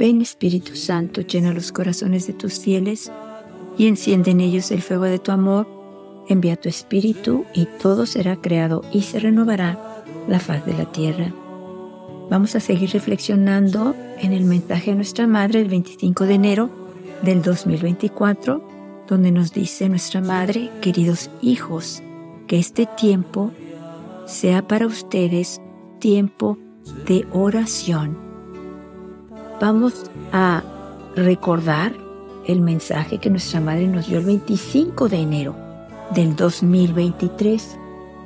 Ven Espíritu Santo, llena los corazones de tus fieles y enciende en ellos el fuego de tu amor. Envía tu Espíritu y todo será creado y se renovará la faz de la tierra. Vamos a seguir reflexionando en el mensaje de nuestra Madre el 25 de enero del 2024, donde nos dice nuestra Madre, queridos hijos, que este tiempo sea para ustedes tiempo de oración. Vamos a recordar el mensaje que nuestra Madre nos dio el 25 de enero del 2023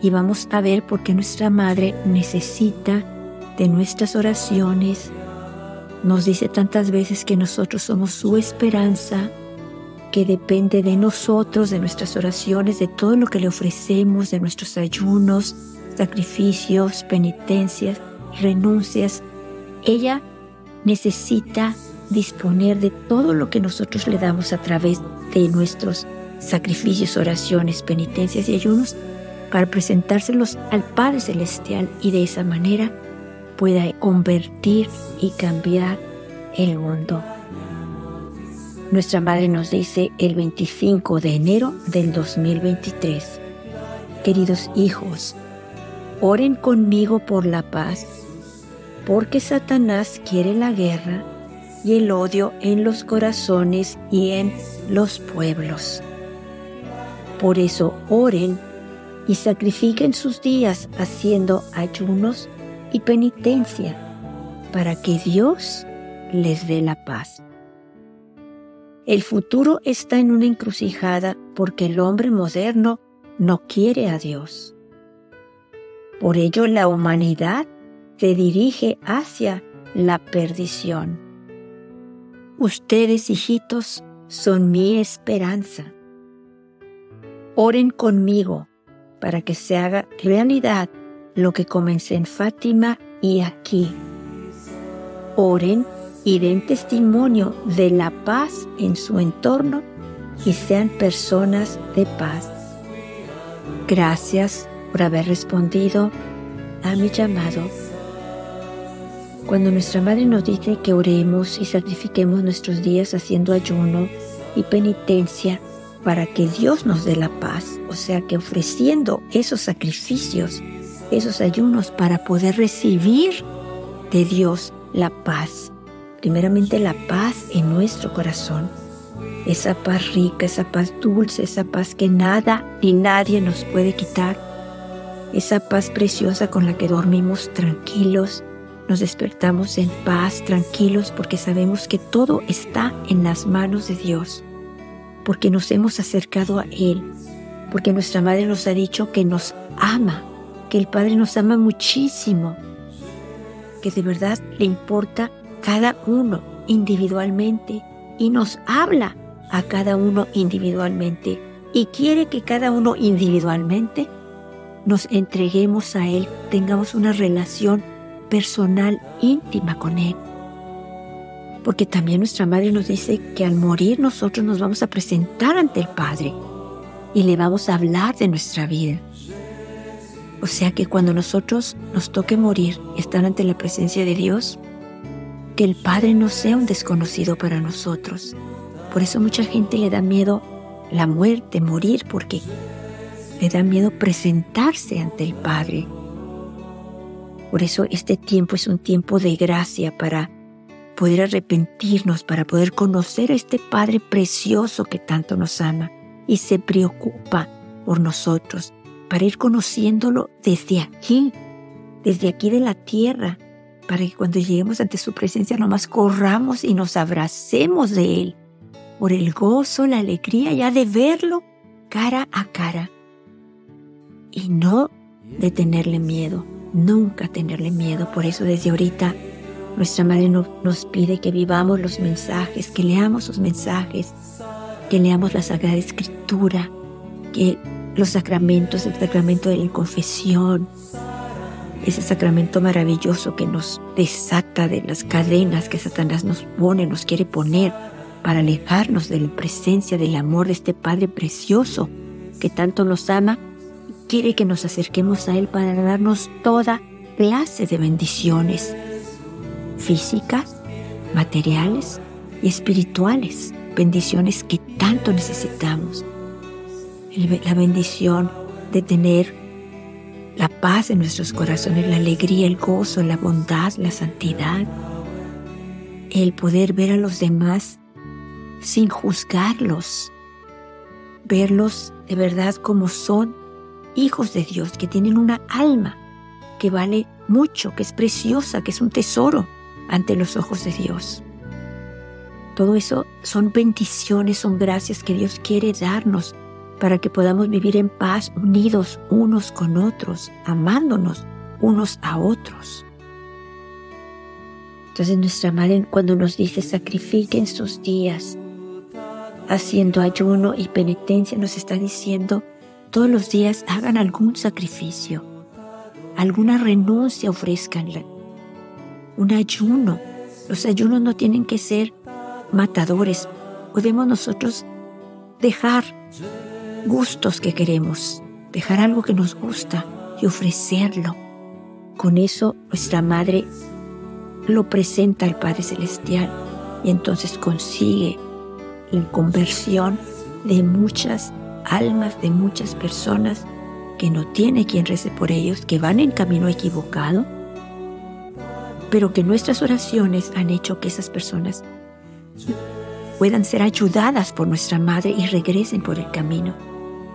y vamos a ver por qué nuestra Madre necesita de nuestras oraciones. Nos dice tantas veces que nosotros somos su esperanza, que depende de nosotros, de nuestras oraciones, de todo lo que le ofrecemos, de nuestros ayunos, sacrificios, penitencias, renuncias. Ella necesita disponer de todo lo que nosotros le damos a través de nuestros sacrificios, oraciones, penitencias y ayunos para presentárselos al Padre Celestial y de esa manera pueda convertir y cambiar el mundo. Nuestra Madre nos dice el 25 de enero del 2023, queridos hijos, oren conmigo por la paz, porque Satanás quiere la guerra y el odio en los corazones y en los pueblos. Por eso oren y sacrifiquen sus días haciendo ayunos y penitencia para que Dios les dé la paz. El futuro está en una encrucijada porque el hombre moderno no quiere a Dios. Por ello la humanidad se dirige hacia la perdición. Ustedes, hijitos, son mi esperanza. Oren conmigo para que se haga realidad lo que comencé en Fátima y aquí. Oren y den testimonio de la paz en su entorno y sean personas de paz. Gracias por haber respondido a mi llamado. Cuando nuestra Madre nos dice que oremos y sacrifiquemos nuestros días haciendo ayuno y penitencia para que Dios nos dé la paz, o sea que ofreciendo esos sacrificios esos ayunos para poder recibir de Dios la paz. Primeramente la paz en nuestro corazón. Esa paz rica, esa paz dulce, esa paz que nada ni nadie nos puede quitar. Esa paz preciosa con la que dormimos tranquilos, nos despertamos en paz, tranquilos, porque sabemos que todo está en las manos de Dios, porque nos hemos acercado a Él, porque nuestra Madre nos ha dicho que nos ama que el Padre nos ama muchísimo, que de verdad le importa cada uno individualmente y nos habla a cada uno individualmente y quiere que cada uno individualmente nos entreguemos a Él, tengamos una relación personal íntima con Él. Porque también nuestra Madre nos dice que al morir nosotros nos vamos a presentar ante el Padre y le vamos a hablar de nuestra vida. O sea que cuando nosotros nos toque morir y estar ante la presencia de Dios, que el Padre no sea un desconocido para nosotros. Por eso mucha gente le da miedo la muerte, morir, porque le da miedo presentarse ante el Padre. Por eso este tiempo es un tiempo de gracia para poder arrepentirnos, para poder conocer a este Padre precioso que tanto nos ama y se preocupa por nosotros para ir conociéndolo desde aquí, desde aquí de la tierra, para que cuando lleguemos ante su presencia nomás corramos y nos abracemos de Él, por el gozo, la alegría ya de verlo cara a cara. Y no de tenerle miedo, nunca tenerle miedo. Por eso desde ahorita nuestra Madre nos pide que vivamos los mensajes, que leamos los mensajes, que leamos la Sagrada Escritura, que los sacramentos, el sacramento de la confesión, ese sacramento maravilloso que nos desata de las cadenas que Satanás nos pone, nos quiere poner para alejarnos de la presencia del amor de este Padre precioso que tanto nos ama quiere que nos acerquemos a Él para darnos toda clase de bendiciones físicas, materiales y espirituales, bendiciones que tanto necesitamos. La bendición de tener la paz en nuestros corazones, la alegría, el gozo, la bondad, la santidad, el poder ver a los demás sin juzgarlos, verlos de verdad como son hijos de Dios, que tienen una alma que vale mucho, que es preciosa, que es un tesoro ante los ojos de Dios. Todo eso son bendiciones, son gracias que Dios quiere darnos para que podamos vivir en paz, unidos unos con otros, amándonos unos a otros. Entonces nuestra madre cuando nos dice sacrifiquen sus días, haciendo ayuno y penitencia, nos está diciendo todos los días hagan algún sacrificio, alguna renuncia ofrezcanla, un ayuno. Los ayunos no tienen que ser matadores. Podemos nosotros dejar gustos que queremos, dejar algo que nos gusta y ofrecerlo. Con eso nuestra Madre lo presenta al Padre Celestial y entonces consigue la conversión de muchas almas, de muchas personas que no tiene quien rece por ellos, que van en camino equivocado, pero que nuestras oraciones han hecho que esas personas puedan ser ayudadas por nuestra Madre y regresen por el camino.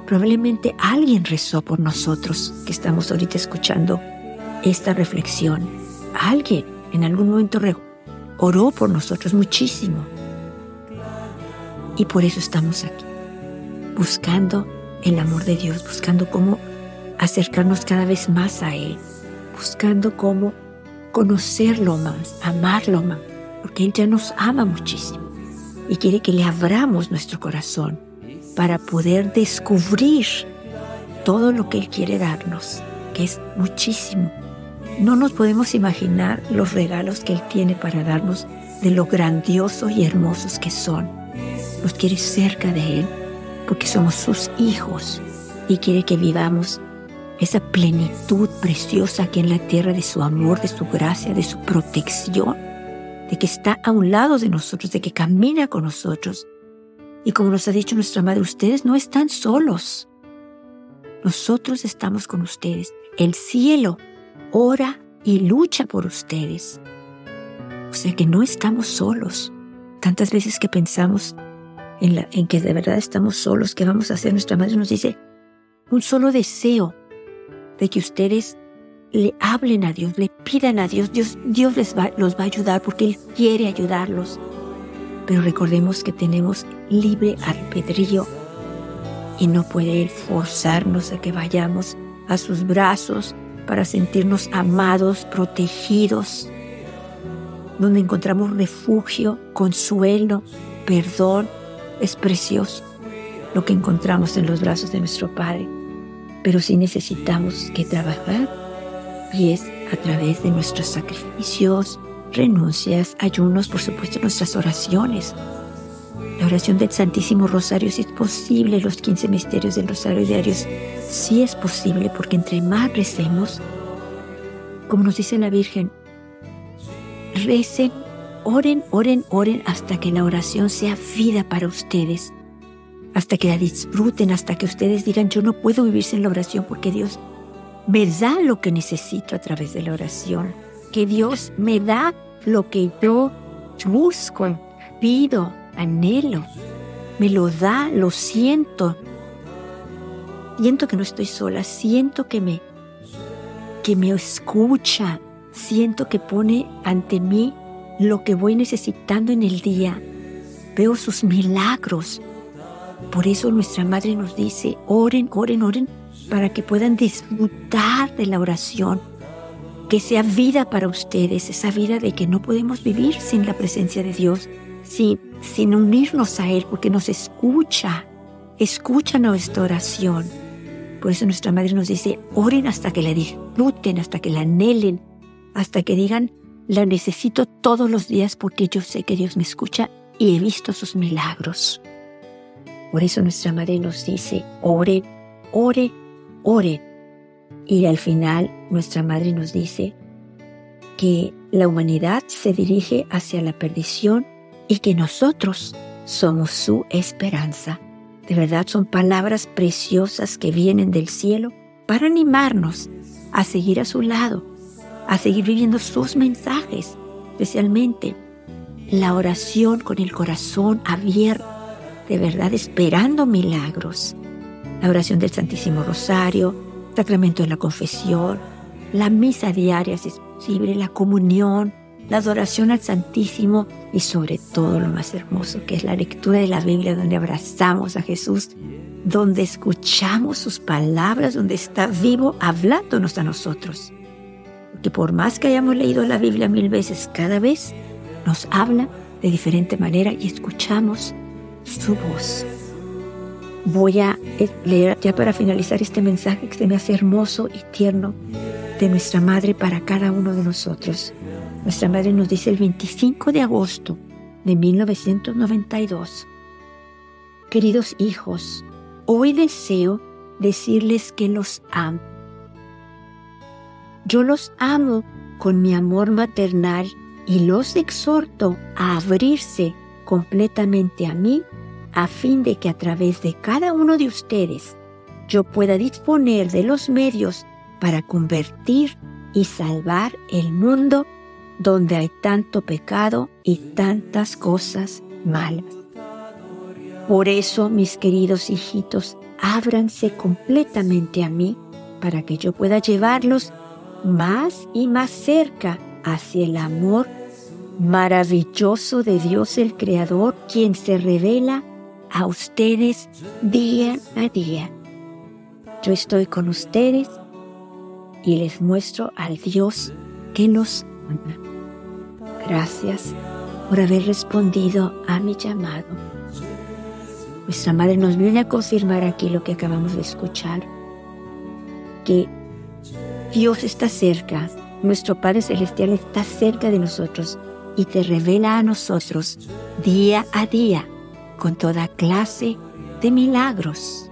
Probablemente alguien rezó por nosotros que estamos ahorita escuchando esta reflexión. Alguien en algún momento oró por nosotros muchísimo. Y por eso estamos aquí, buscando el amor de Dios, buscando cómo acercarnos cada vez más a Él, buscando cómo conocerlo más, amarlo más, porque Él ya nos ama muchísimo y quiere que le abramos nuestro corazón para poder descubrir todo lo que Él quiere darnos, que es muchísimo. No nos podemos imaginar los regalos que Él tiene para darnos de lo grandiosos y hermosos que son. Nos quiere cerca de Él porque somos sus hijos y quiere que vivamos esa plenitud preciosa que en la tierra de su amor, de su gracia, de su protección, de que está a un lado de nosotros, de que camina con nosotros, y como nos ha dicho nuestra madre, ustedes no están solos. Nosotros estamos con ustedes. El cielo ora y lucha por ustedes. O sea que no estamos solos. Tantas veces que pensamos en, la, en que de verdad estamos solos, ¿qué vamos a hacer? Nuestra madre nos dice un solo deseo de que ustedes le hablen a Dios, le pidan a Dios. Dios, Dios les va, los va a ayudar porque Él quiere ayudarlos. Pero recordemos que tenemos libre albedrío y no puede Él forzarnos a que vayamos a sus brazos para sentirnos amados, protegidos, donde encontramos refugio, consuelo, perdón. Es precioso lo que encontramos en los brazos de nuestro Padre, pero sí necesitamos que trabajar y es a través de nuestros sacrificios, renuncias, ayunos, por supuesto nuestras oraciones. La oración del Santísimo Rosario, si es posible, los 15 misterios del Rosario diarios, sí es posible, porque entre más recemos, como nos dice la Virgen, recen, oren, oren, oren hasta que la oración sea vida para ustedes, hasta que la disfruten, hasta que ustedes digan, yo no puedo vivir sin la oración porque Dios me da lo que necesito a través de la oración que Dios me da lo que yo busco, pido, anhelo. Me lo da, lo siento. Siento que no estoy sola, siento que me que me escucha, siento que pone ante mí lo que voy necesitando en el día. Veo sus milagros. Por eso nuestra madre nos dice, oren, oren, oren, para que puedan disfrutar de la oración, que sea vida para ustedes, esa vida de que no podemos vivir sin la presencia de Dios, sin, sin unirnos a Él, porque nos escucha, escucha nuestra oración. Por eso nuestra madre nos dice, oren hasta que la disfruten, hasta que la anhelen, hasta que digan, la necesito todos los días porque yo sé que Dios me escucha y he visto sus milagros. Por eso nuestra madre nos dice, oren, oren, oren y al final nuestra madre nos dice que la humanidad se dirige hacia la perdición y que nosotros somos su esperanza. De verdad son palabras preciosas que vienen del cielo para animarnos a seguir a su lado, a seguir viviendo sus mensajes, especialmente la oración con el corazón abierto, de verdad esperando milagros. La oración del Santísimo Rosario, sacramento de la confesión, la misa diaria si es posible, la comunión, la adoración al Santísimo y sobre todo lo más hermoso que es la lectura de la Biblia donde abrazamos a Jesús, donde escuchamos sus palabras, donde está vivo hablándonos a nosotros. Que por más que hayamos leído la Biblia mil veces, cada vez nos habla de diferente manera y escuchamos su voz. Voy a leer ya para finalizar este mensaje que se me hace hermoso y tierno de nuestra Madre para cada uno de nosotros. Nuestra Madre nos dice el 25 de agosto de 1992. Queridos hijos, hoy deseo decirles que los amo. Yo los amo con mi amor maternal y los exhorto a abrirse completamente a mí a fin de que a través de cada uno de ustedes yo pueda disponer de los medios para convertir y salvar el mundo donde hay tanto pecado y tantas cosas malas. Por eso, mis queridos hijitos, ábranse completamente a mí para que yo pueda llevarlos más y más cerca hacia el amor maravilloso de Dios el Creador, quien se revela a ustedes día a día. Yo estoy con ustedes y les muestro al Dios que nos ama. Gracias por haber respondido a mi llamado. Nuestra Madre nos viene a confirmar aquí lo que acabamos de escuchar, que Dios está cerca, nuestro Padre Celestial está cerca de nosotros y te revela a nosotros día a día con toda clase de milagros.